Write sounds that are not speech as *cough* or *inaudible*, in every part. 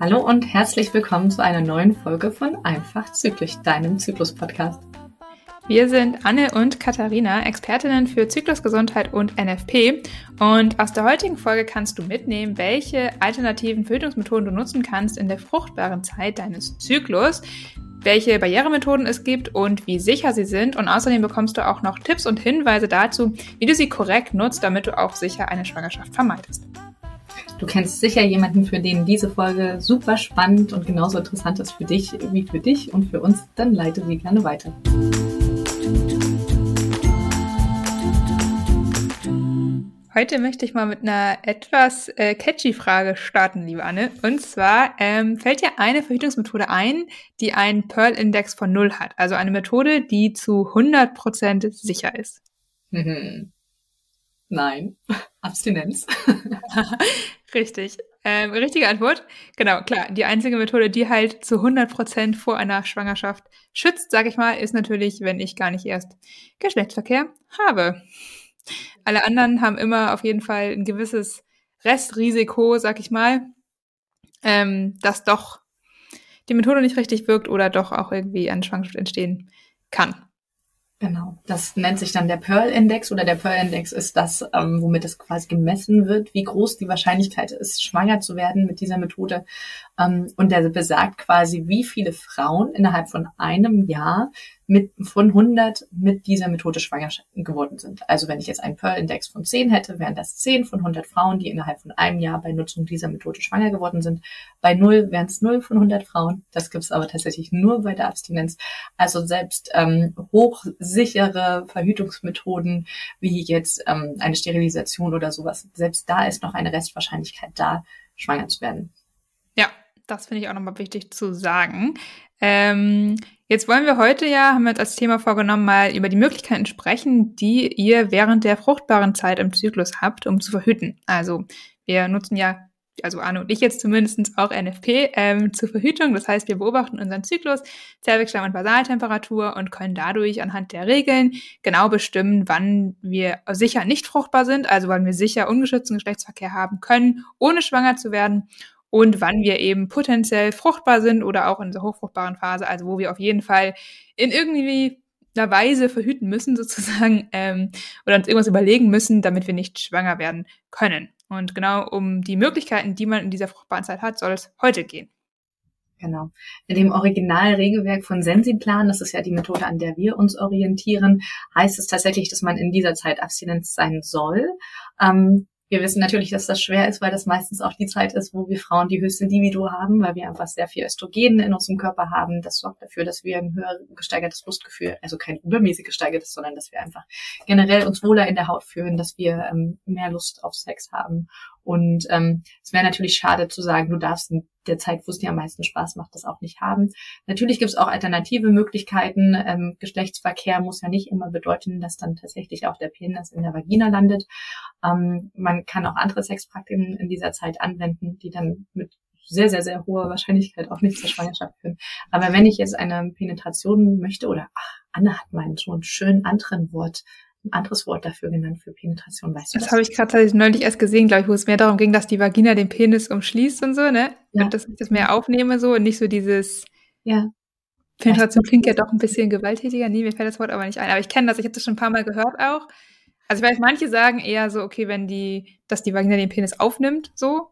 Hallo und herzlich willkommen zu einer neuen Folge von Einfach Zyklisch, deinem Zyklus-Podcast. Wir sind Anne und Katharina, Expertinnen für Zyklusgesundheit und NFP. Und aus der heutigen Folge kannst du mitnehmen, welche alternativen Verhütungsmethoden du nutzen kannst in der fruchtbaren Zeit deines Zyklus, welche Barrieremethoden es gibt und wie sicher sie sind. Und außerdem bekommst du auch noch Tipps und Hinweise dazu, wie du sie korrekt nutzt, damit du auch sicher eine Schwangerschaft vermeidest. Du kennst sicher jemanden, für den diese Folge super spannend und genauso interessant ist für dich wie für dich und für uns. Dann leite sie gerne weiter. Heute möchte ich mal mit einer etwas äh, catchy Frage starten, liebe Anne. Und zwar, ähm, fällt dir eine Verhütungsmethode ein, die einen Pearl-Index von null hat? Also eine Methode, die zu 100% sicher ist? Mhm. Nein, *laughs* Abstinenz. *laughs* Richtig. Ähm, richtige Antwort. Genau, klar. Die einzige Methode, die halt zu 100% vor einer Schwangerschaft schützt, sage ich mal, ist natürlich, wenn ich gar nicht erst Geschlechtsverkehr habe. Alle anderen haben immer auf jeden Fall ein gewisses Restrisiko, sag ich mal, ähm, dass doch die Methode nicht richtig wirkt oder doch auch irgendwie eine Schwangerschaft entstehen kann. Genau, das nennt sich dann der Pearl-Index oder der Pearl-Index ist das, ähm, womit es quasi gemessen wird, wie groß die Wahrscheinlichkeit ist, schwanger zu werden mit dieser Methode. Ähm, und der besagt quasi, wie viele Frauen innerhalb von einem Jahr mit, von 100 mit dieser Methode schwanger geworden sind. Also wenn ich jetzt einen Pearl-Index von 10 hätte, wären das 10 von 100 Frauen, die innerhalb von einem Jahr bei Nutzung dieser Methode schwanger geworden sind. Bei 0 wären es 0 von 100 Frauen. Das gibt es aber tatsächlich nur bei der Abstinenz. Also selbst ähm, hochsichere Verhütungsmethoden wie jetzt ähm, eine Sterilisation oder sowas, selbst da ist noch eine Restwahrscheinlichkeit da, schwanger zu werden. Das finde ich auch nochmal wichtig zu sagen. Ähm, Jetzt wollen wir heute ja, haben wir uns als Thema vorgenommen, mal über die Möglichkeiten sprechen, die ihr während der fruchtbaren Zeit im Zyklus habt, um zu verhüten. Also wir nutzen ja, also Arne und ich jetzt zumindest auch NFP ähm, zur Verhütung. Das heißt, wir beobachten unseren Zyklus, Zervixschleim und Basaltemperatur und können dadurch anhand der Regeln genau bestimmen, wann wir sicher nicht fruchtbar sind, also wann wir sicher ungeschützten Geschlechtsverkehr haben können, ohne schwanger zu werden und wann wir eben potenziell fruchtbar sind oder auch in der hochfruchtbaren Phase, also wo wir auf jeden Fall in irgendwie einer Weise verhüten müssen *laughs* sozusagen ähm, oder uns irgendwas überlegen müssen, damit wir nicht schwanger werden können. Und genau um die Möglichkeiten, die man in dieser fruchtbaren Zeit hat, soll es heute gehen. Genau. In dem Originalregelwerk von Sensiplan, das ist ja die Methode, an der wir uns orientieren, heißt es tatsächlich, dass man in dieser Zeit abstinenz sein soll. Ähm, wir wissen natürlich, dass das schwer ist, weil das meistens auch die Zeit ist, wo wir Frauen die höchste Libido haben, weil wir einfach sehr viel Östrogen in unserem Körper haben. Das sorgt dafür, dass wir ein höher gesteigertes Lustgefühl, also kein übermäßig gesteigertes, sondern dass wir einfach generell uns wohler in der Haut fühlen, dass wir ähm, mehr Lust auf Sex haben und ähm, es wäre natürlich schade zu sagen, du darfst in der Zeit, wo es dir am meisten Spaß macht, das auch nicht haben. Natürlich gibt es auch alternative Möglichkeiten. Ähm, Geschlechtsverkehr muss ja nicht immer bedeuten, dass dann tatsächlich auch der Penis in der Vagina landet. Ähm, man kann auch andere Sexpraktiken in dieser Zeit anwenden, die dann mit sehr, sehr, sehr hoher Wahrscheinlichkeit auch nicht zur Schwangerschaft führen. Aber wenn ich jetzt eine Penetration möchte oder ach, Anne hat meinen einen schönen anderen Wort ein anderes Wort dafür genannt für Penetration, weißt du das? Das habe ich gerade neulich erst gesehen, glaube ich, wo es mehr darum ging, dass die Vagina den Penis umschließt und so, ne? Ja. Und dass ich das mehr aufnehme so und nicht so dieses ja. Penetration klingt ja doch ein bisschen gewalttätiger. Nee, mir fällt das Wort aber nicht ein. Aber ich kenne das, ich habe das schon ein paar Mal gehört auch. Also ich weiß, manche sagen eher so, okay, wenn die, dass die Vagina den Penis aufnimmt, so.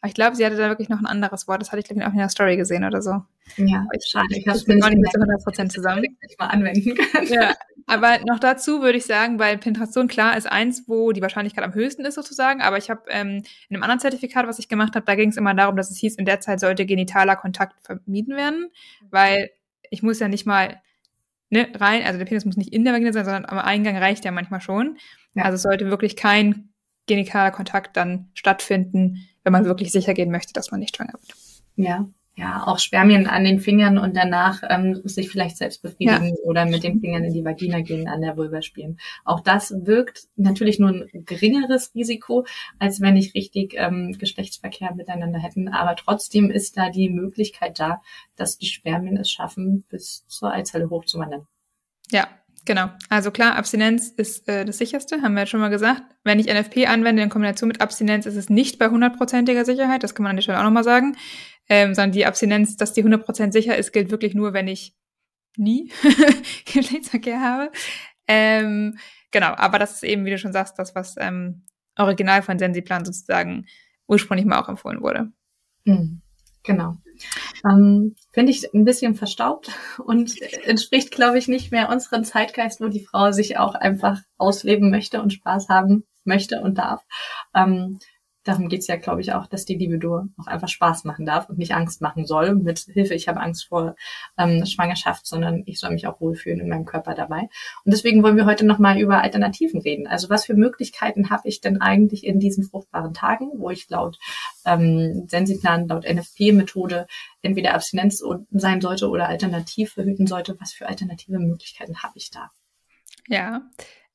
Aber ich glaube, sie hatte da wirklich noch ein anderes Wort. Das hatte ich, glaube ich, auch in der Story gesehen oder so. Ja, ich, schade. Ich habe es nicht zu 100% zusammen. Ich mal anwenden kann. Ja, aber noch dazu würde ich sagen, weil Penetration klar ist eins, wo die Wahrscheinlichkeit am höchsten ist sozusagen. Aber ich habe ähm, in einem anderen Zertifikat, was ich gemacht habe, da ging es immer darum, dass es hieß, in der Zeit sollte genitaler Kontakt vermieden werden, weil ich muss ja nicht mal ne, rein, also der Penis muss nicht in der Vagina sein, sondern am Eingang reicht ja manchmal schon. Ja. Also es sollte wirklich kein genitaler Kontakt dann stattfinden, wenn man wirklich sicher gehen möchte, dass man nicht schwanger wird. Ja, ja, auch Spermien an den Fingern und danach ähm, sich vielleicht selbst befriedigen ja. oder mit den Fingern in die Vagina gehen, an der Vulva spielen. Auch das wirkt natürlich nur ein geringeres Risiko, als wenn ich richtig ähm, Geschlechtsverkehr miteinander hätten. Aber trotzdem ist da die Möglichkeit da, dass die Spermien es schaffen, bis zur Eizelle hochzuwandern. Ja, Genau. Also klar, Abstinenz ist äh, das sicherste, haben wir jetzt schon mal gesagt. Wenn ich NFP anwende in Kombination mit Abstinenz, ist es nicht bei hundertprozentiger Sicherheit. Das kann man an der Stelle auch nochmal sagen. Ähm, sondern die Abstinenz, dass die 100% sicher ist, gilt wirklich nur, wenn ich nie *laughs* Geschlechtsverkehr habe. Ähm, genau, aber das ist eben, wie du schon sagst, das, was ähm, original von Sensiplan sozusagen ursprünglich mal auch empfohlen wurde. Mhm. Genau. Ähm, Finde ich ein bisschen verstaubt und entspricht, glaube ich, nicht mehr unserem Zeitgeist, wo die Frau sich auch einfach ausleben möchte und Spaß haben möchte und darf. Ähm, darum geht's ja, glaube ich, auch, dass die Libido auch einfach Spaß machen darf und nicht Angst machen soll mit Hilfe, ich habe Angst vor ähm, Schwangerschaft, sondern ich soll mich auch wohlfühlen in meinem Körper dabei. Und deswegen wollen wir heute nochmal über Alternativen reden. Also was für Möglichkeiten habe ich denn eigentlich in diesen fruchtbaren Tagen, wo ich laut ähm, Sensiplan, laut NFP-Methode entweder Abstinenz sein sollte oder alternativ verhüten sollte. Was für alternative Möglichkeiten habe ich da? Ja,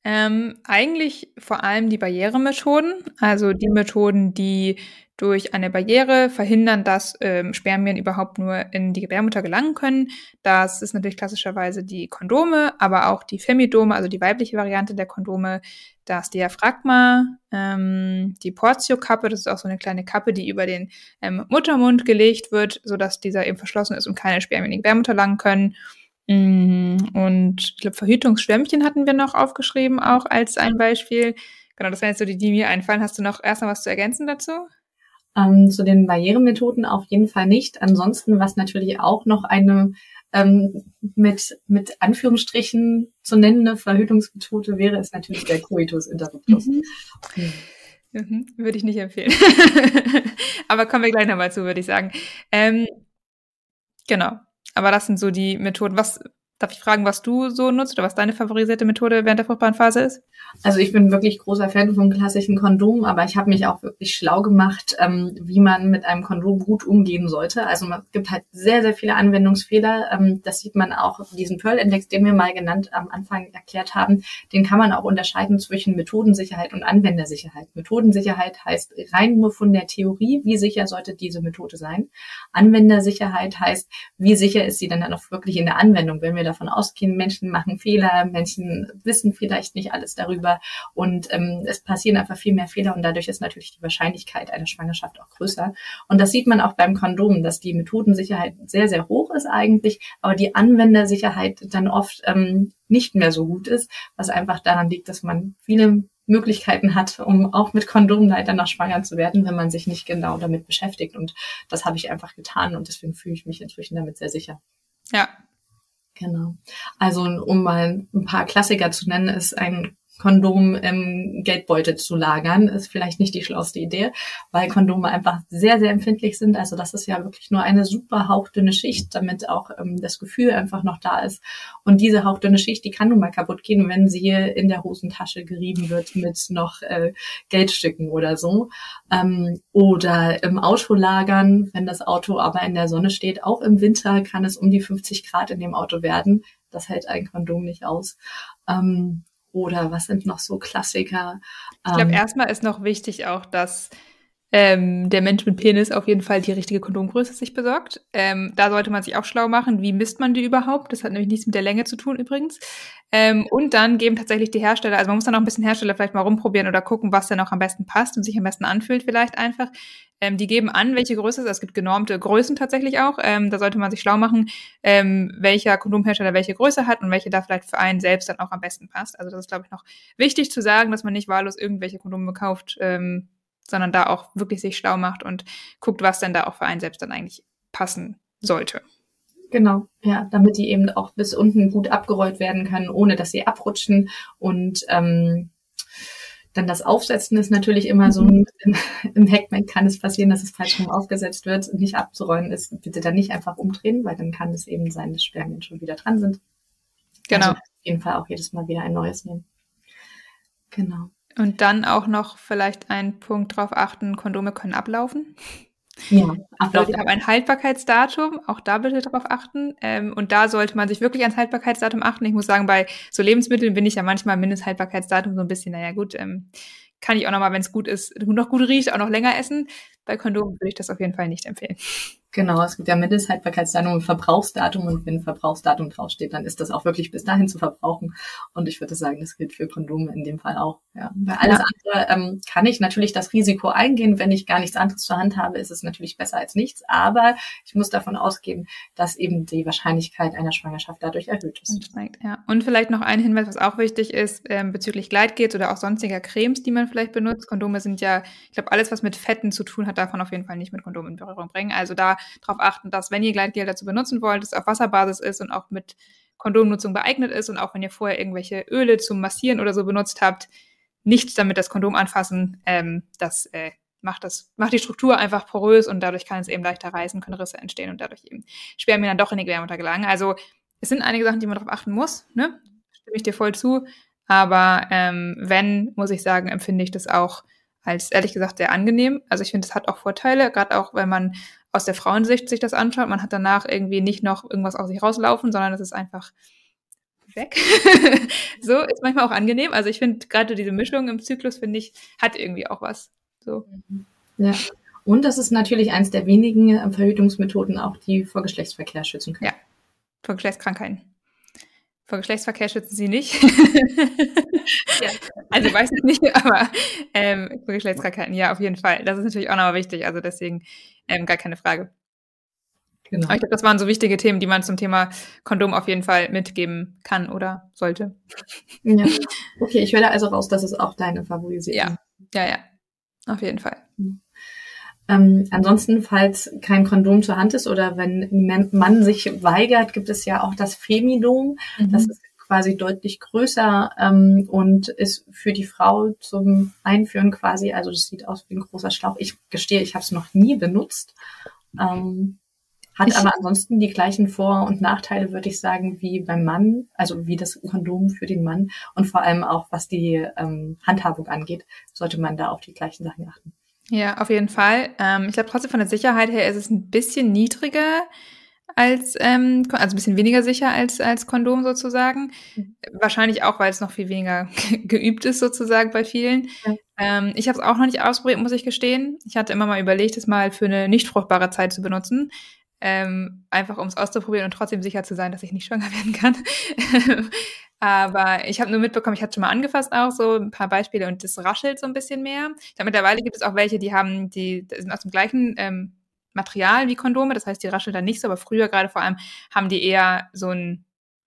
ähm, eigentlich vor allem die Barrieremethoden, also die Methoden, die durch eine Barriere verhindern, dass ähm, Spermien überhaupt nur in die Gebärmutter gelangen können. Das ist natürlich klassischerweise die Kondome, aber auch die Femidome, also die weibliche Variante der Kondome, das Diaphragma, ähm, die Portio-Kappe, das ist auch so eine kleine Kappe, die über den ähm, Muttermund gelegt wird, sodass dieser eben verschlossen ist und keine Spermien in die Gebärmutter langen können. Mhm. Und ich glaube, Verhütungsschwämmchen hatten wir noch aufgeschrieben, auch als ein Beispiel. Genau, das wären jetzt so die, die mir einfallen. Hast du noch erst noch was zu ergänzen dazu? Ähm, zu den Barrieremethoden auf jeden Fall nicht. Ansonsten, was natürlich auch noch eine ähm, mit, mit Anführungsstrichen zu nennende Verhütungsmethode wäre, ist natürlich der Coitus interruptus. Mhm. Mhm. Mhm, würde ich nicht empfehlen. *laughs* Aber kommen wir gleich nochmal zu, würde ich sagen. Ähm, genau. Aber das sind so die Methoden. Was, Darf ich fragen, was du so nutzt oder was deine favorisierte Methode während der fruchtbaren Phase ist? Also ich bin wirklich großer Fan vom klassischen Kondom, aber ich habe mich auch wirklich schlau gemacht, ähm, wie man mit einem Kondom gut umgehen sollte. Also es gibt halt sehr, sehr viele Anwendungsfehler. Ähm, das sieht man auch diesen Pearl-Index, den wir mal genannt am Anfang erklärt haben. Den kann man auch unterscheiden zwischen Methodensicherheit und Anwendersicherheit. Methodensicherheit heißt rein nur von der Theorie, wie sicher sollte diese Methode sein. Anwendersicherheit heißt, wie sicher ist sie dann, dann auch wirklich in der Anwendung, wenn wir davon ausgehen, Menschen machen Fehler, Menschen wissen vielleicht nicht alles darüber und ähm, es passieren einfach viel mehr Fehler und dadurch ist natürlich die Wahrscheinlichkeit einer Schwangerschaft auch größer. Und das sieht man auch beim Kondom, dass die Methodensicherheit sehr, sehr hoch ist eigentlich, aber die Anwendersicherheit dann oft ähm, nicht mehr so gut ist, was einfach daran liegt, dass man viele Möglichkeiten hat, um auch mit Kondom leider noch schwanger zu werden, wenn man sich nicht genau damit beschäftigt. Und das habe ich einfach getan und deswegen fühle ich mich inzwischen damit sehr sicher. Ja, Genau. Also um mal ein paar Klassiker zu nennen, ist ein Kondom im Geldbeutel zu lagern, ist vielleicht nicht die schlauste Idee, weil Kondome einfach sehr, sehr empfindlich sind. Also das ist ja wirklich nur eine super hauchdünne Schicht, damit auch ähm, das Gefühl einfach noch da ist. Und diese hauchdünne Schicht, die kann nun mal kaputt gehen, wenn sie in der Hosentasche gerieben wird mit noch äh, Geldstücken oder so. Ähm, oder im Auto lagern, wenn das Auto aber in der Sonne steht. Auch im Winter kann es um die 50 Grad in dem Auto werden. Das hält ein Kondom nicht aus. Ähm, oder was sind noch so Klassiker? Ich glaube, ähm, erstmal ist noch wichtig auch, dass ähm, der Mensch mit Penis auf jeden Fall die richtige Kondomgröße sich besorgt. Ähm, da sollte man sich auch schlau machen, wie misst man die überhaupt? Das hat nämlich nichts mit der Länge zu tun übrigens. Ähm, und dann geben tatsächlich die Hersteller, also man muss dann auch ein bisschen Hersteller vielleicht mal rumprobieren oder gucken, was denn auch am besten passt und sich am besten anfühlt vielleicht einfach. Ähm, die geben an, welche Größe es ist. Es gibt genormte Größen tatsächlich auch. Ähm, da sollte man sich schlau machen, ähm, welcher Kondomhersteller welche Größe hat und welche da vielleicht für einen selbst dann auch am besten passt. Also das ist, glaube ich, noch wichtig zu sagen, dass man nicht wahllos irgendwelche Kondome kauft, ähm, sondern da auch wirklich sich schlau macht und guckt, was denn da auch für einen selbst dann eigentlich passen sollte. Genau, ja, damit die eben auch bis unten gut abgerollt werden können, ohne dass sie abrutschen. Und ähm, dann das Aufsetzen ist natürlich immer so ein, *laughs* im, im Hackmack kann es passieren, dass es falsch rum aufgesetzt wird und nicht abzurollen ist. Bitte dann nicht einfach umdrehen, weil dann kann es eben sein, dass Spermien schon wieder dran sind. Genau. Also auf jeden Fall auch jedes Mal wieder ein neues nehmen. Genau. Und dann auch noch vielleicht ein Punkt drauf achten, Kondome können ablaufen. Ja, also die haben ein Haltbarkeitsdatum, auch da bitte drauf achten. Ähm, und da sollte man sich wirklich ans Haltbarkeitsdatum achten. Ich muss sagen, bei so Lebensmitteln bin ich ja manchmal Mindesthaltbarkeitsdatum so ein bisschen, naja gut, ähm, kann ich auch nochmal, wenn es gut ist, noch gut riecht, auch noch länger essen. Bei Kondomen würde ich das auf jeden Fall nicht empfehlen. Genau, es gibt ja Mindesthaltbarkeitsdatum und Verbrauchsdatum und wenn Verbrauchsdatum draufsteht, dann ist das auch wirklich bis dahin zu verbrauchen. Und ich würde sagen, das gilt für Kondome in dem Fall auch. Ja. Bei alles ja. andere ähm, kann ich natürlich das Risiko eingehen. Wenn ich gar nichts anderes zur Hand habe, ist es natürlich besser als nichts. Aber ich muss davon ausgehen, dass eben die Wahrscheinlichkeit einer Schwangerschaft dadurch erhöht ist. Ja. Und vielleicht noch ein Hinweis, was auch wichtig ist, ähm, bezüglich Gleitgels oder auch sonstiger Cremes, die man vielleicht benutzt. Kondome sind ja, ich glaube, alles, was mit Fetten zu tun hat, davon auf jeden Fall nicht mit Kondomen in Berührung bringen. Also da darauf achten, dass wenn ihr Gleitgel dazu benutzen wollt, es auf Wasserbasis ist und auch mit Kondomnutzung geeignet ist und auch wenn ihr vorher irgendwelche Öle zum Massieren oder so benutzt habt, nicht damit das Kondom anfassen. Ähm, das äh, macht das macht die Struktur einfach porös und dadurch kann es eben leichter reißen, können Risse entstehen und dadurch eben Spermien dann doch in die Gebärmutter gelangen. Also es sind einige Sachen, die man darauf achten muss. Ne? Stimme ich dir voll zu. Aber ähm, wenn, muss ich sagen, empfinde ich das auch als ehrlich gesagt sehr angenehm. Also ich finde, es hat auch Vorteile, gerade auch, wenn man aus der Frauensicht sich das anschaut. Man hat danach irgendwie nicht noch irgendwas aus sich rauslaufen, sondern es ist einfach weg. *laughs* so ist manchmal auch angenehm. Also ich finde gerade diese Mischung im Zyklus, finde ich, hat irgendwie auch was. So. Ja. Und das ist natürlich eins der wenigen Verhütungsmethoden auch, die vor Geschlechtsverkehr schützen können. Ja, vor Geschlechtskrankheiten. Vor Geschlechtsverkehr schützen sie nicht. ja. *laughs* Also weiß ich nicht, aber ähm, vor Geschlechtskrankheiten, ja, auf jeden Fall. Das ist natürlich auch nochmal wichtig. Also deswegen ähm, gar keine Frage. Genau. Aber ich glaube, das waren so wichtige Themen, die man zum Thema Kondom auf jeden Fall mitgeben kann oder sollte. Ja. Okay, ich höre also raus, dass es auch deine Favorisierung. Ja, ja, ja. Auf jeden Fall. Ähm, ansonsten, falls kein Kondom zur Hand ist oder wenn ein Mann sich weigert, gibt es ja auch das Femidom. Mhm. Das ist quasi deutlich größer ähm, und ist für die Frau zum Einführen quasi, also das sieht aus wie ein großer Schlauch. Ich gestehe, ich habe es noch nie benutzt. Ähm, hat ich, aber ansonsten die gleichen Vor- und Nachteile, würde ich sagen, wie beim Mann, also wie das Kondom für den Mann und vor allem auch, was die ähm, Handhabung angeht, sollte man da auf die gleichen Sachen achten. Ja, auf jeden Fall. Ähm, ich glaube trotzdem von der Sicherheit her ist es ein bisschen niedriger als, ähm, also ein bisschen weniger sicher als, als Kondom sozusagen. Mhm. Wahrscheinlich auch, weil es noch viel weniger *laughs* geübt ist sozusagen bei vielen. Ja. Ähm, ich habe es auch noch nicht ausprobiert, muss ich gestehen. Ich hatte immer mal überlegt, es mal für eine nicht fruchtbare Zeit zu benutzen. Ähm, einfach um es auszuprobieren und trotzdem sicher zu sein, dass ich nicht schwanger *laughs* werden kann. Aber ich habe nur mitbekommen, ich hatte schon mal angefasst auch so ein paar Beispiele und das raschelt so ein bisschen mehr. Glaube, mittlerweile gibt es auch welche, die haben, die sind aus dem gleichen ähm, Material wie Kondome, das heißt, die rascheln dann nicht so, aber früher gerade vor allem haben die eher so ein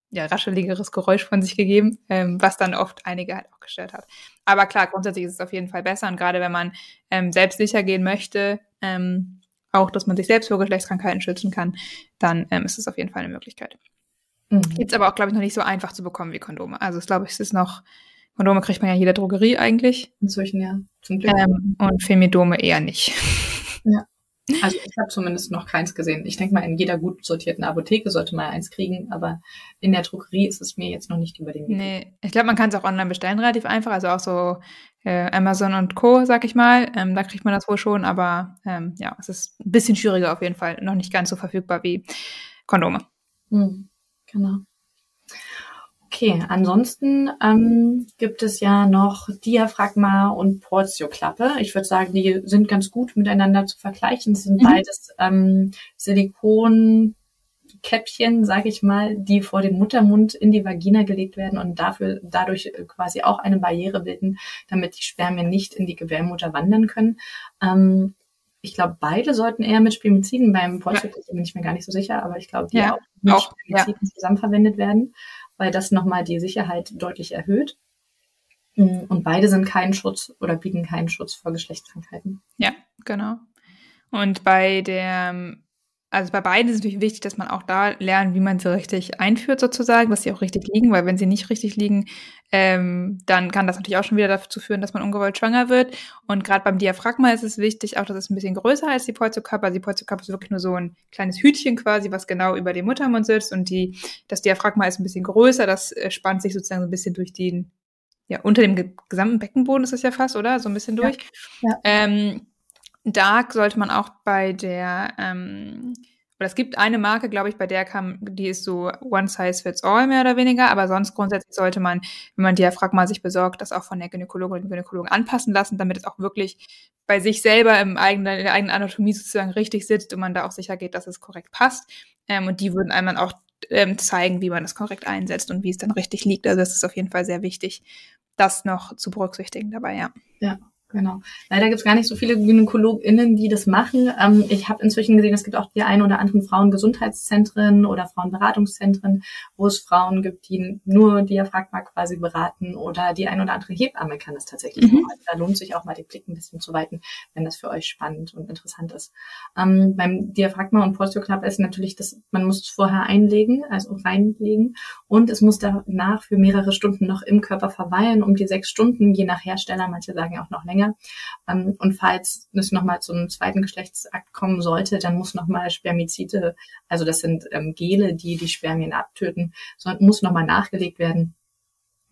ja, rascheligeres Geräusch von sich gegeben, ähm, was dann oft einige halt auch gestört hat. Aber klar, grundsätzlich ist es auf jeden Fall besser und gerade wenn man ähm, selbst sicher gehen möchte, ähm, auch, dass man sich selbst vor Geschlechtskrankheiten schützen kann, dann ähm, ist es auf jeden Fall eine Möglichkeit. Mhm. Jetzt aber auch, glaube ich, noch nicht so einfach zu bekommen wie Kondome. Also ich glaube, es ist noch, Kondome kriegt man ja jeder Drogerie eigentlich. Inzwischen ja, zum Glück. Ähm, und Femidome eher nicht. *laughs* Ja. Also ich habe zumindest noch keins gesehen. Ich denke mal, in jeder gut sortierten Apotheke sollte man eins kriegen, aber in der Drogerie ist es mir jetzt noch nicht über den Weg. Nee, ich glaube, man kann es auch online bestellen, relativ einfach. Also auch so äh, Amazon und Co., sag ich mal. Ähm, da kriegt man das wohl schon, aber ähm, ja, es ist ein bisschen schwieriger auf jeden Fall. Noch nicht ganz so verfügbar wie Kondome. Hm. Genau. Okay, ansonsten ähm, gibt es ja noch Diaphragma und Portioklappe. Ich würde sagen, die sind ganz gut miteinander zu vergleichen. Es sind mhm. beides ähm, Silikonkäppchen, sage ich mal, die vor den Muttermund in die Vagina gelegt werden und dafür dadurch quasi auch eine Barriere bilden, damit die Spermien nicht in die Gebärmutter wandern können. Ähm, ich glaube, beide sollten eher mit Spermiziden beim ja. bin ich mir gar nicht so sicher, aber ich glaube, die ja, auch mit auch, Spermiziden ja. zusammen verwendet werden, weil das nochmal die Sicherheit deutlich erhöht. Mm, und beide sind kein Schutz oder bieten keinen Schutz vor Geschlechtskrankheiten. Ja, genau. Und bei der also bei beiden ist es natürlich wichtig, dass man auch da lernt, wie man sie richtig einführt sozusagen, dass sie auch richtig liegen, weil wenn sie nicht richtig liegen, ähm, dann kann das natürlich auch schon wieder dazu führen, dass man ungewollt schwanger wird. Und gerade beim Diaphragma ist es wichtig, auch dass es ein bisschen größer als die Polzokörper. Die Polzokörper ist wirklich nur so ein kleines Hütchen quasi, was genau über dem Muttermund sitzt und die, das Diaphragma ist ein bisschen größer, das äh, spannt sich sozusagen so ein bisschen durch den, ja, unter dem gesamten Beckenboden ist es ja fast, oder? So ein bisschen durch. Ja. ja. Ähm, da sollte man auch bei der, ähm, oder es gibt eine Marke, glaube ich, bei der kam, die ist so one size fits all mehr oder weniger, aber sonst grundsätzlich sollte man, wenn man Diaphragma sich besorgt, das auch von der Gynäkologin und Gynäkologen anpassen lassen, damit es auch wirklich bei sich selber im eigenen, in der eigenen Anatomie sozusagen richtig sitzt und man da auch sicher geht, dass es korrekt passt. Ähm, und die würden einem dann auch ähm, zeigen, wie man das korrekt einsetzt und wie es dann richtig liegt. Also das ist auf jeden Fall sehr wichtig, das noch zu berücksichtigen dabei, ja. Ja, Genau. Leider gibt es gar nicht so viele GynäkologInnen, die das machen. Ähm, ich habe inzwischen gesehen, es gibt auch die ein oder anderen Frauengesundheitszentren oder Frauenberatungszentren, wo es Frauen gibt, die nur Diaphragma quasi beraten oder die ein oder andere Hebamme kann das tatsächlich mhm. Also da lohnt sich auch mal den Blick ein bisschen zu weiten, wenn das für euch spannend und interessant ist. Ähm, beim Diaphragma und Postio-Club ist natürlich das, man muss es vorher einlegen, also reinlegen und es muss danach für mehrere Stunden noch im Körper verweilen, um die sechs Stunden, je nach Hersteller, manche sagen auch noch länger, länger. Ähm, und falls es nochmal zu einem zweiten Geschlechtsakt kommen sollte, dann muss nochmal Spermizide, also das sind ähm, Gele, die die Spermien abtöten, so, muss nochmal nachgelegt werden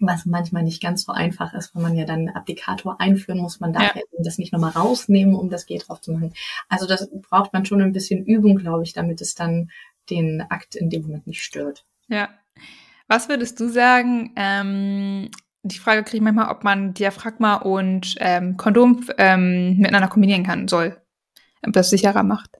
was manchmal nicht ganz so einfach ist, wenn man ja dann einen Applikator einführen muss. Man darf ja. das nicht nochmal rausnehmen, um das G drauf zu machen. Also das braucht man schon ein bisschen Übung, glaube ich, damit es dann den Akt in dem Moment nicht stört. Ja. Was würdest du sagen, ähm, die Frage kriege ich manchmal, ob man Diaphragma und ähm, Kondom ähm, miteinander kombinieren kann, soll. Ob das sicherer macht.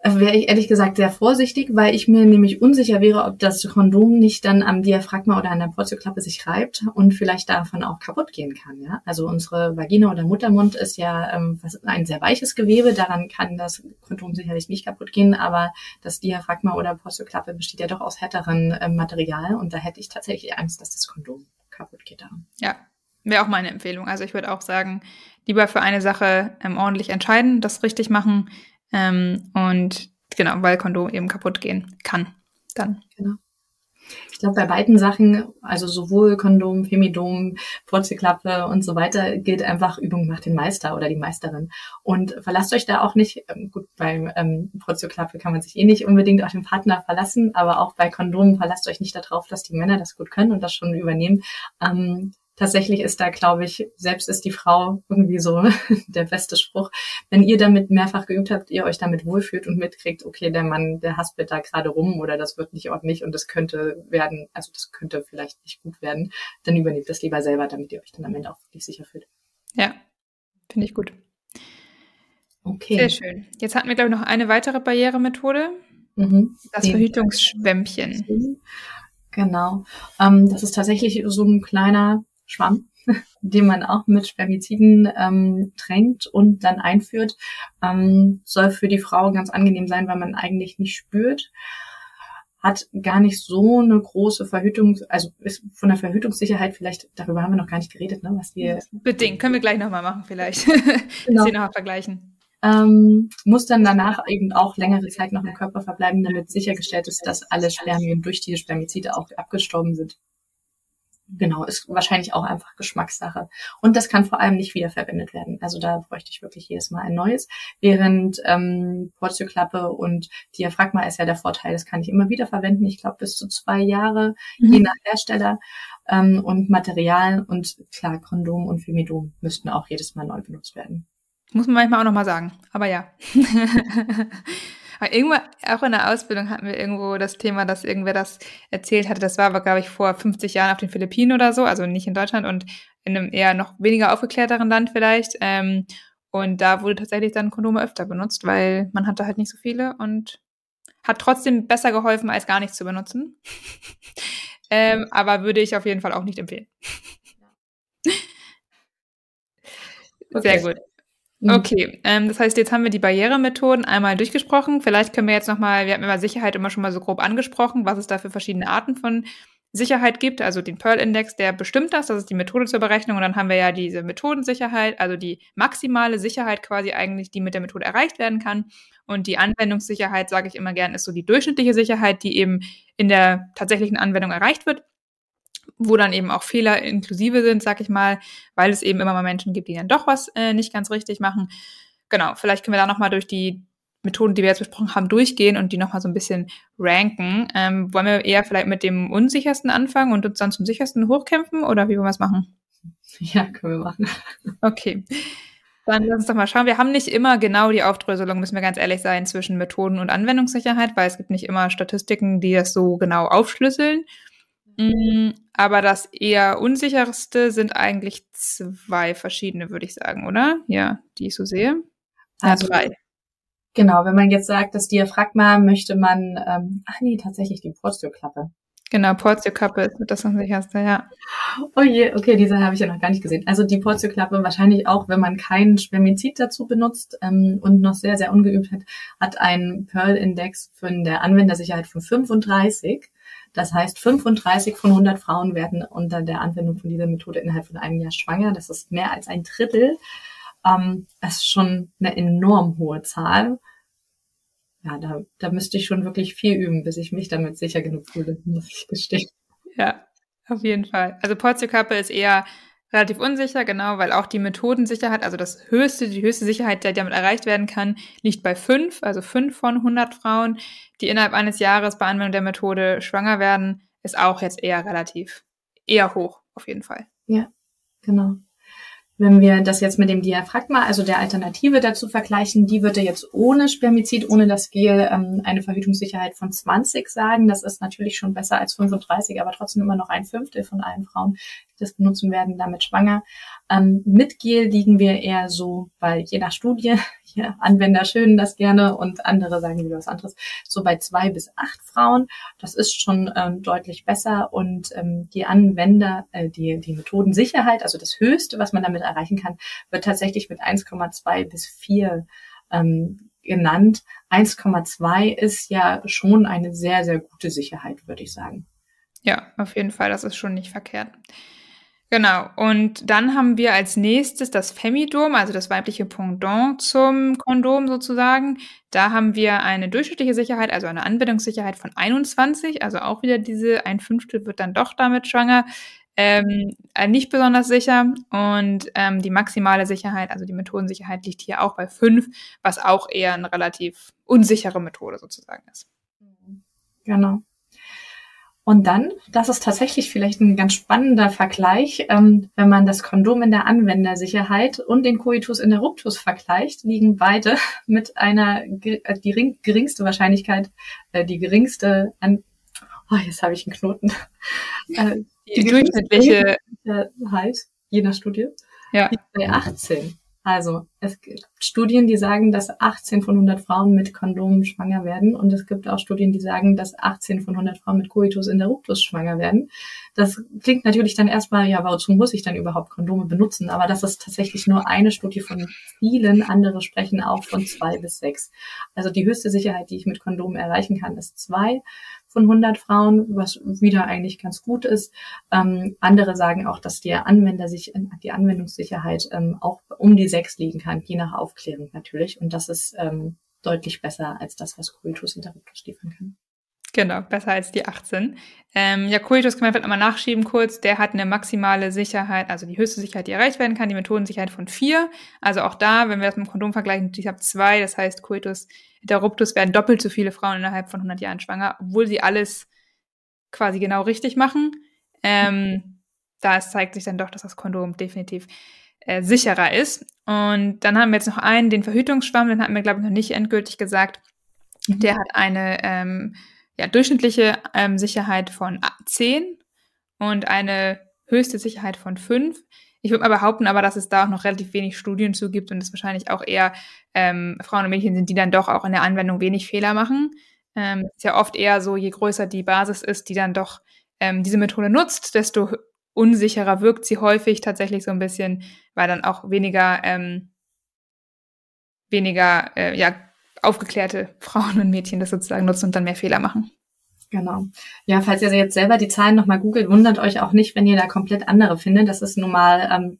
Äh, wäre ich ehrlich gesagt sehr vorsichtig, weil ich mir nämlich unsicher wäre, ob das Kondom nicht dann am Diaphragma oder an der Porzelklappe sich reibt und vielleicht davon auch kaputt gehen kann. Ja? Also unsere Vagina oder Muttermund ist ja ähm, ein sehr weiches Gewebe, daran kann das Kondom sicherlich nicht kaputt gehen, aber das Diaphragma oder Porzelklappe besteht ja doch aus härteren äh, Material und da hätte ich tatsächlich Angst, dass das Kondom kaputt geht daran. Ja, wäre auch meine Empfehlung. Also ich würde auch sagen, lieber für eine Sache ähm, ordentlich entscheiden, das richtig machen ähm, und genau, weil Kondom eben kaputt gehen kann. Dann. Genau. Ich glaube, bei beiden Sachen, also sowohl Kondom, Femidom, Purzelklappe und so weiter, gilt einfach Übung macht den Meister oder die Meisterin. Und verlasst euch da auch nicht, ähm, gut, beim ähm, Purzelklappe kann man sich eh nicht unbedingt auf den Partner verlassen, aber auch bei Kondomen verlasst euch nicht darauf, dass die Männer das gut können und das schon übernehmen. Ähm, tatsächlich ist da, glaube ich, selbst ist die Frau irgendwie so *laughs* der beste Spruch. Wenn ihr damit mehrfach geübt habt, ihr euch damit wohlfühlt und mitkriegt, okay, der Mann, der haspelt da gerade rum oder das wird nicht ordentlich und das könnte werden, also das könnte vielleicht nicht gut werden, dann übernehmt das lieber selber, damit ihr euch dann am Ende auch wirklich sicher fühlt. Ja, finde ich gut. Okay. Sehr schön. Jetzt hatten wir, glaube ich, noch eine weitere Barrieremethode. Mhm. Das Den Verhütungsschwämmchen. Genau. Ähm, das ist tatsächlich so ein kleiner Schwamm, *laughs* den man auch mit Spermiziden ähm, tränkt und dann einführt. Ähm, soll für die Frau ganz angenehm sein, weil man eigentlich nicht spürt. Hat gar nicht so eine große Verhütung, also ist von der Verhütungssicherheit vielleicht, darüber haben wir noch gar nicht geredet, ne? Was die Bedingt, können wir gleich nochmal machen vielleicht. *laughs* Genau. Sie nochmal vergleichen. Ähm, muss dann danach eben auch längere Zeit noch im Körper verbleiben, damit sichergestellt ist, dass alle Spermien durch die Spermizide auch abgestorben sind genau, ist wahrscheinlich auch einfach Geschmackssache. Und das kann vor allem nicht wiederverwendet werden. Also da bräuchte ich wirklich jedes Mal ein neues. Während ähm, Portioklappe und Diaphragma ist ja der Vorteil, das kann ich immer wieder verwenden. Ich glaube bis zu zwei Jahre, mhm. je nach Hersteller ähm, und Material. Und klar, Kondom und Femidom müssten auch jedes Mal neu benutzt werden. Muss man manchmal auch nochmal sagen. Aber ja. *laughs* Aber irgendwo, auch in der Ausbildung hatten wir irgendwo das Thema, dass irgendwer das erzählt hatte. Das war aber, glaube ich, vor 50 Jahren auf den Philippinen oder so, also nicht in Deutschland und in einem eher noch weniger aufgeklärteren Land vielleicht. Ähm, und da wurde tatsächlich dann Kondome öfter benutzt, weil man hatte halt nicht so viele und hat trotzdem besser geholfen, als gar nichts zu benutzen. *laughs* ähm, aber würde ich auf jeden Fall auch nicht empfehlen. *laughs* Okay. Sehr gut. Mhm. Okay, ähm, das heißt, jetzt haben wir die Barrieremethoden einmal durchgesprochen. Vielleicht können wir jetzt nochmal, wir hatten immer Sicherheit immer schon mal so grob angesprochen, was es da für verschiedene Arten von Sicherheit gibt. Also den Pearl-Index, der bestimmt das, das ist die Methode zur Berechnung. Und dann haben wir ja diese Methodensicherheit, also die maximale Sicherheit quasi eigentlich, die mit der Methode erreicht werden kann. Und die Anwendungssicherheit, sage ich immer gern, ist so die durchschnittliche Sicherheit, die eben in der tatsächlichen Anwendung erreicht wird wo dann eben auch Fehler inklusive sind, sag ich mal, weil es eben immer mal Menschen gibt, die dann doch was äh, nicht ganz richtig machen. Genau, vielleicht können wir da nochmal durch die Methoden, die wir jetzt besprochen haben, durchgehen und die nochmal so ein bisschen ranken. Ähm, wollen wir eher vielleicht mit dem unsichersten anfangen und uns dann zum sichersten hochkämpfen oder wie wollen wir es machen? *laughs* Ja, können wir machen. Okay. Dann lass uns doch mal schauen. Wir haben nicht immer genau die Aufdröselung, müssen wir ganz ehrlich sein, zwischen Methoden und Anwendungssicherheit, weil es gibt nicht immer Statistiken, die das so genau aufschlüsseln. Mm, aber das eher unsicherste sind eigentlich zwei verschiedene, würde ich sagen, oder? Ja, die ich so sehe. Also ja, drei. Genau, wenn man jetzt sagt, das Diaphragma möchte man, ähm, ach nee, tatsächlich die Portioklappe. Genau, Portioklappe ist das am sicherste, ja. Oh je, okay, diese habe ich ja noch gar nicht gesehen. Also die Portioklappe wahrscheinlich auch, wenn man keinen Spermizid dazu benutzt ähm, und noch sehr, sehr ungeübt hat, hat einen Pearl-Index von der Anwendersicherheit von 35. Das heißt, 35 von 100 Frauen werden unter der Anwendung von dieser Methode innerhalb von einem Jahr schwanger. Das ist mehr als ein Drittel. Ähm, das ist schon eine enorm hohe Zahl ja, da, da müsste ich schon wirklich viel üben, bis ich mich damit sicher genug fühle, muss ich gestehen. Ja, auf jeden Fall. Also Portiokappe ist eher relativ unsicher, genau, weil auch die Methodensicherheit, also das höchste, die höchste Sicherheit, die damit erreicht werden kann, liegt bei fünf, also fünf von 100 Frauen, die innerhalb eines Jahres bei Anwendung der Methode schwanger werden, ist auch jetzt eher relativ, eher hoch, auf jeden Fall. Ja, genau. Wenn wir das jetzt mit dem Diaphragma, also der Alternative dazu vergleichen, die würde jetzt ohne Spermizid, ohne das Gel ähm, eine Verhütungssicherheit von 20 sagen. Das ist natürlich schon besser als 35, aber trotzdem immer noch ein Fünftel von allen Frauen, die das benutzen werden, damit schwanger. Ähm, mit Gel liegen wir eher so bei je nach Studie, ja, Anwender schönen das gerne und andere sagen wieder was anderes, so bei zwei bis acht Frauen. Das ist schon ähm, deutlich besser und ähm, die Anwender, äh, die, die Methodensicherheit, also das Höchste, was man damit erreichen kann, wird tatsächlich mit 1,2 bis 4 ähm, genannt. 1,2 ist ja schon eine sehr, sehr gute Sicherheit, würde ich sagen. Ja, auf jeden Fall, das ist schon nicht verkehrt. Genau. Und dann haben wir als nächstes das Femidom, also das weibliche Pendant zum Kondom sozusagen. Da haben wir eine durchschnittliche Sicherheit, also eine Anwendungssicherheit von 21, also auch wieder diese ein Fünftel wird dann doch damit schwanger. Ähm, äh, nicht besonders sicher und ähm, die maximale Sicherheit, also die Methodensicherheit liegt hier auch bei fünf, was auch eher eine relativ unsichere Methode sozusagen ist. Genau. Und dann, das ist tatsächlich vielleicht ein ganz spannender Vergleich, ähm, wenn man das Kondom in der Anwendersicherheit und den Coitus in der Ruptus vergleicht, liegen beide *laughs* mit einer äh, die geringste Wahrscheinlichkeit, äh, die geringste an oh, jetzt habe ich einen Knoten. *laughs* Äh, die, die durchschnittliche Sicherheit, je nach Studie, ja. bei 18. Also es Studien, die sagen, dass 18 von 100 Frauen mit Kondomen schwanger werden und es gibt auch Studien, die sagen, dass 18 von 100 Frauen mit Coitus in der Ruptus schwanger werden. Das klingt natürlich dann erstmal, ja, wozu muss ich dann überhaupt Kondome benutzen? Aber das ist tatsächlich nur eine Studie von vielen. Andere sprechen auch von zwei bis sechs. Also die höchste Sicherheit, die ich mit Kondomen erreichen kann, ist zwei von 100 Frauen, was wieder eigentlich ganz gut ist. Ähm, andere sagen auch, dass die Anwender sich, die Anwendungssicherheit ähm, auch um die sechs liegen kann, je nach Aufklärung natürlich. Und das ist ähm, deutlich besser als das, was Coitus Interruptus liefern kann. Genau, besser als die 18. Ähm, ja, Coitus kann man vielleicht nochmal nachschieben kurz. Der hat eine maximale Sicherheit, also die höchste Sicherheit, die erreicht werden kann, die Methodensicherheit von vier. Also auch da, wenn wir das mit dem Kondom vergleichen, ich habe zwei, das heißt Coitus Interruptus werden doppelt so viele Frauen innerhalb von 100 Jahren schwanger, obwohl sie alles quasi genau richtig machen. Ähm, da zeigt sich dann doch, dass das Kondom definitiv äh, sicherer ist. Und dann haben wir jetzt noch einen, den Verhütungsschwamm, den hatten wir, glaube ich, noch nicht endgültig gesagt. Mhm. Der hat eine ähm, ja, durchschnittliche ähm, Sicherheit von 10 und eine höchste Sicherheit von 5. Ich würde mal behaupten aber, dass es da auch noch relativ wenig Studien zu gibt und es wahrscheinlich auch eher ähm, Frauen und Mädchen sind, die dann doch auch in der Anwendung wenig Fehler machen. Ähm, ist ja oft eher so, je größer die Basis ist, die dann doch ähm, diese Methode nutzt, desto unsicherer wirkt sie häufig tatsächlich so ein bisschen, weil dann auch weniger, ähm, weniger, äh, ja, aufgeklärte *laughs* Frauen und Mädchen das sozusagen nutzen und dann mehr Fehler machen. Genau. Ja, falls ihr jetzt selber die Zahlen nochmal googelt, wundert euch auch nicht, wenn ihr da komplett andere findet. Das ist nun mal ähm,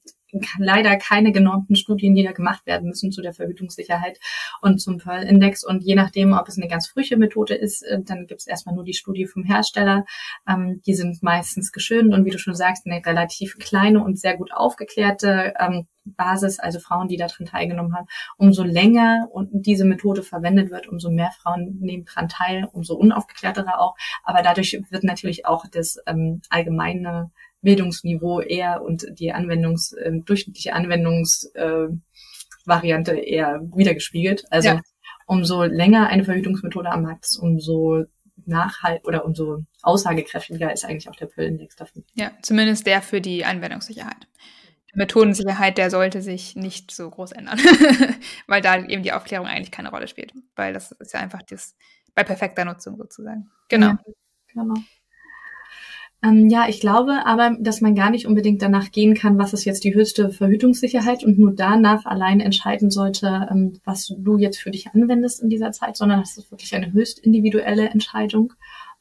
leider keine genormten Studien, die da gemacht werden müssen zu der Verhütungssicherheit und zum Pearl-Index. Und je nachdem, ob es eine ganz frühe Methode ist, äh, dann gibt es erstmal nur die Studie vom Hersteller. Ähm, die sind meistens geschönt und wie du schon sagst, eine relativ kleine und sehr gut aufgeklärte ähm, Basis, also Frauen, die daran teilgenommen haben. Umso länger und diese Methode verwendet wird, umso mehr Frauen nehmen daran teil, umso unaufgeklärterer auch. Aber dadurch wird natürlich auch das ähm, allgemeine Bildungsniveau eher und die Anwendungs, äh, durchschnittliche Anwendungsvariante äh, eher wiedergespiegelt. Also ja. umso länger eine Verhütungsmethode am Markt ist, umso nachhalt oder umso aussagekräftiger ist eigentlich auch der Pillindex dafür. Ja, zumindest der für die Anwendungssicherheit. Methodensicherheit, der sollte sich nicht so groß ändern, *laughs* weil da eben die Aufklärung eigentlich keine Rolle spielt, weil das ist ja einfach das bei perfekter Nutzung sozusagen. Genau. Ja, genau. Ähm, ja, ich glaube aber, dass man gar nicht unbedingt danach gehen kann, was ist jetzt die höchste Verhütungssicherheit und nur danach allein entscheiden sollte, ähm, was du jetzt für dich anwendest in dieser Zeit, sondern das ist wirklich eine höchst individuelle Entscheidung.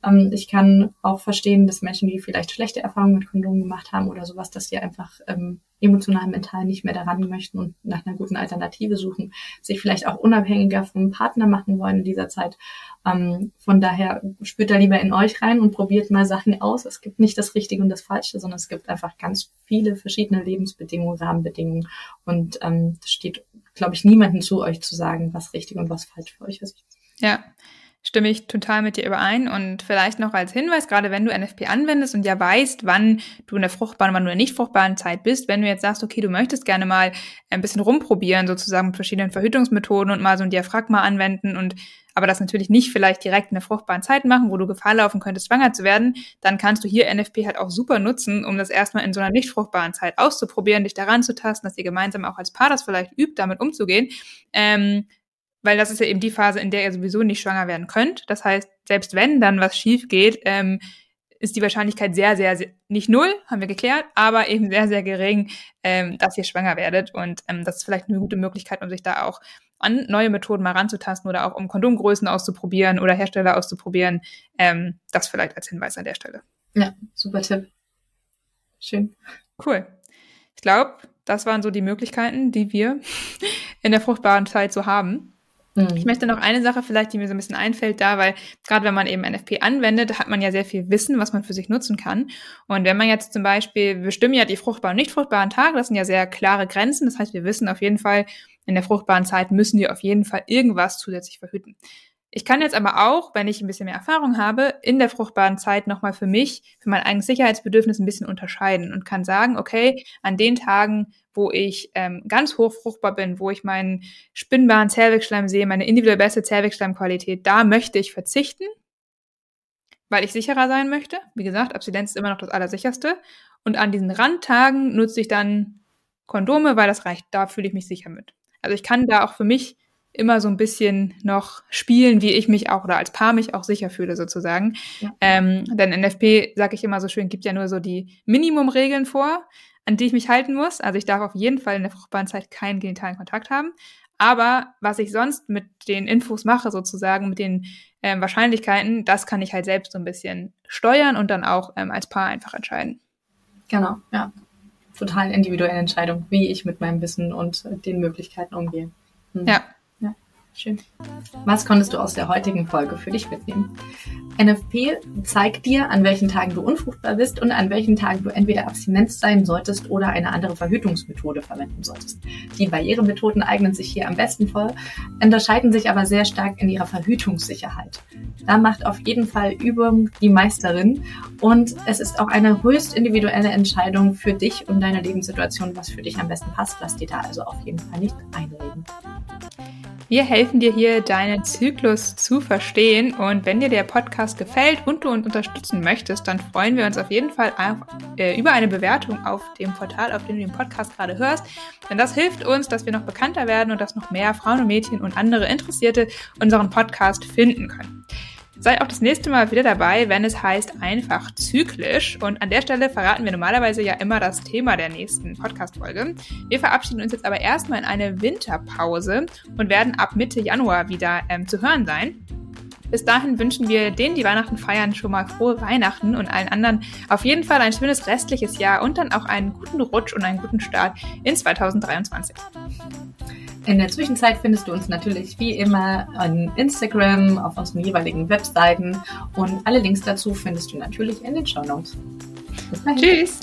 Ähm, ich kann auch verstehen, dass Menschen, die vielleicht schlechte Erfahrungen mit Kondomen gemacht haben oder sowas, dass sie einfach ähm, emotional, mental nicht mehr daran möchten und nach einer guten Alternative suchen, sich vielleicht auch unabhängiger vom Partner machen wollen in dieser Zeit. Ähm, von daher spürt da lieber in euch rein und probiert mal Sachen aus. Es gibt nicht das Richtige und das Falsche, sondern es gibt einfach ganz viele verschiedene Lebensbedingungen, Rahmenbedingungen und ähm, steht, glaube ich, niemandem zu euch zu sagen, was richtig und was falsch für euch ist. Ja, stimme ich total mit dir überein. Und vielleicht noch als Hinweis, gerade wenn du NFP anwendest und ja weißt, wann du in der fruchtbaren, wann du in der nicht fruchtbaren Zeit bist, wenn du jetzt sagst, okay, du möchtest gerne mal ein bisschen rumprobieren, sozusagen mit verschiedenen Verhütungsmethoden und mal so ein Diaphragma anwenden und aber das natürlich nicht vielleicht direkt in der fruchtbaren Zeit machen, wo du Gefahr laufen könntest, schwanger zu werden, dann kannst du hier NFP halt auch super nutzen, um das erstmal in so einer nicht fruchtbaren Zeit auszuprobieren, dich daran zu tasten, dass ihr gemeinsam auch als Paar das vielleicht übt, damit umzugehen. Ähm, weil das ist ja eben die Phase, in der ihr sowieso nicht schwanger werden könnt. Das heißt, selbst wenn dann was schief geht, ähm, ist die Wahrscheinlichkeit sehr, sehr, sehr, nicht null, haben wir geklärt, aber eben sehr, sehr gering, ähm, dass ihr schwanger werdet. Und ähm, das ist vielleicht eine gute Möglichkeit, um sich da auch an neue Methoden mal ranzutasten oder auch um Kondomgrößen auszuprobieren oder Hersteller auszuprobieren. Ähm, das vielleicht als Hinweis an der Stelle. Ja, super Tipp. Schön. Cool. Ich glaube, das waren so die Möglichkeiten, die wir *laughs* in der fruchtbaren Zeit so haben. Mhm. Ich möchte noch eine Sache vielleicht, die mir so ein bisschen einfällt da, weil gerade wenn man eben NFP anwendet, hat man ja sehr viel Wissen, was man für sich nutzen kann. Und wenn man jetzt zum Beispiel, wir bestimmen ja die fruchtbaren und nicht fruchtbaren Tage, das sind ja sehr klare Grenzen. Das heißt, wir wissen auf jeden Fall, in der fruchtbaren Zeit müssen wir auf jeden Fall irgendwas zusätzlich verhüten. Ich kann jetzt aber auch, wenn ich ein bisschen mehr Erfahrung habe, in der fruchtbaren Zeit nochmal für mich, für mein eigenes Sicherheitsbedürfnis ein bisschen unterscheiden und kann sagen, okay, an den Tagen, wo ich ähm, ganz hoch fruchtbar bin, wo ich meinen spinnbaren Zervixschleim sehe, meine individuell beste Zervixschleimqualität, da möchte ich verzichten, weil ich sicherer sein möchte. Wie gesagt, Abstinenz ist immer noch das Allersicherste. Und an diesen Randtagen nutze ich dann Kondome, weil das reicht, da fühle ich mich sicher mit. Also ich kann da auch für mich immer so ein bisschen noch spielen, wie ich mich auch oder als Paar mich auch sicher fühle sozusagen. Ja. Ähm, denn NFP, sage ich immer so schön, gibt ja nur so die Minimumregeln vor an die ich mich halten muss. Also ich darf auf jeden Fall in der fruchtbaren Zeit keinen genitalen Kontakt haben. Aber was ich sonst mit den Infos mache, sozusagen, mit den ähm, Wahrscheinlichkeiten, das kann ich halt selbst so ein bisschen steuern und dann auch ähm, als Paar einfach entscheiden. Genau, ja. Total individuelle Entscheidung, wie ich mit meinem Wissen und den Möglichkeiten umgehe. Hm. Ja. Schön. Was konntest du aus der heutigen Folge für dich mitnehmen? NFP zeigt dir, an welchen Tagen du unfruchtbar bist und an welchen Tagen du entweder Abstinenz sein solltest oder eine andere Verhütungsmethode verwenden solltest. Die Barrieremethoden eignen sich hier am besten voll, unterscheiden sich aber sehr stark in ihrer Verhütungssicherheit. Da macht auf jeden Fall Übung die Meisterin und es ist auch eine höchst individuelle Entscheidung für dich und deine Lebenssituation, was für dich am besten passt. Lass dir da also auf jeden Fall nicht einreden. Wir helfen dir hier, deinen Zyklus zu verstehen. Und wenn dir der Podcast gefällt und du uns unterstützen möchtest, dann freuen wir uns auf jeden Fall auf, äh, über eine Bewertung auf dem Portal, auf dem du den Podcast gerade hörst. Denn das hilft uns, dass wir noch bekannter werden und dass noch mehr Frauen und Mädchen und andere Interessierte unseren Podcast finden können. Sei auch das nächste Mal wieder dabei, wenn es heißt einfach zyklisch. Und an der Stelle verraten wir normalerweise ja immer das Thema der nächsten Podcast-Folge. Wir verabschieden uns jetzt aber erstmal in eine Winterpause und werden ab Mitte Januar wieder ähm, zu hören sein. Bis dahin wünschen wir denen, die Weihnachten feiern, schon mal frohe Weihnachten und allen anderen auf jeden Fall ein schönes restliches Jahr und dann auch einen guten Rutsch und einen guten Start in 2023. In der Zwischenzeit findest du uns natürlich wie immer an Instagram, auf unseren jeweiligen Webseiten und alle Links dazu findest du natürlich in den Show Notes. Bis dahin. Tschüss!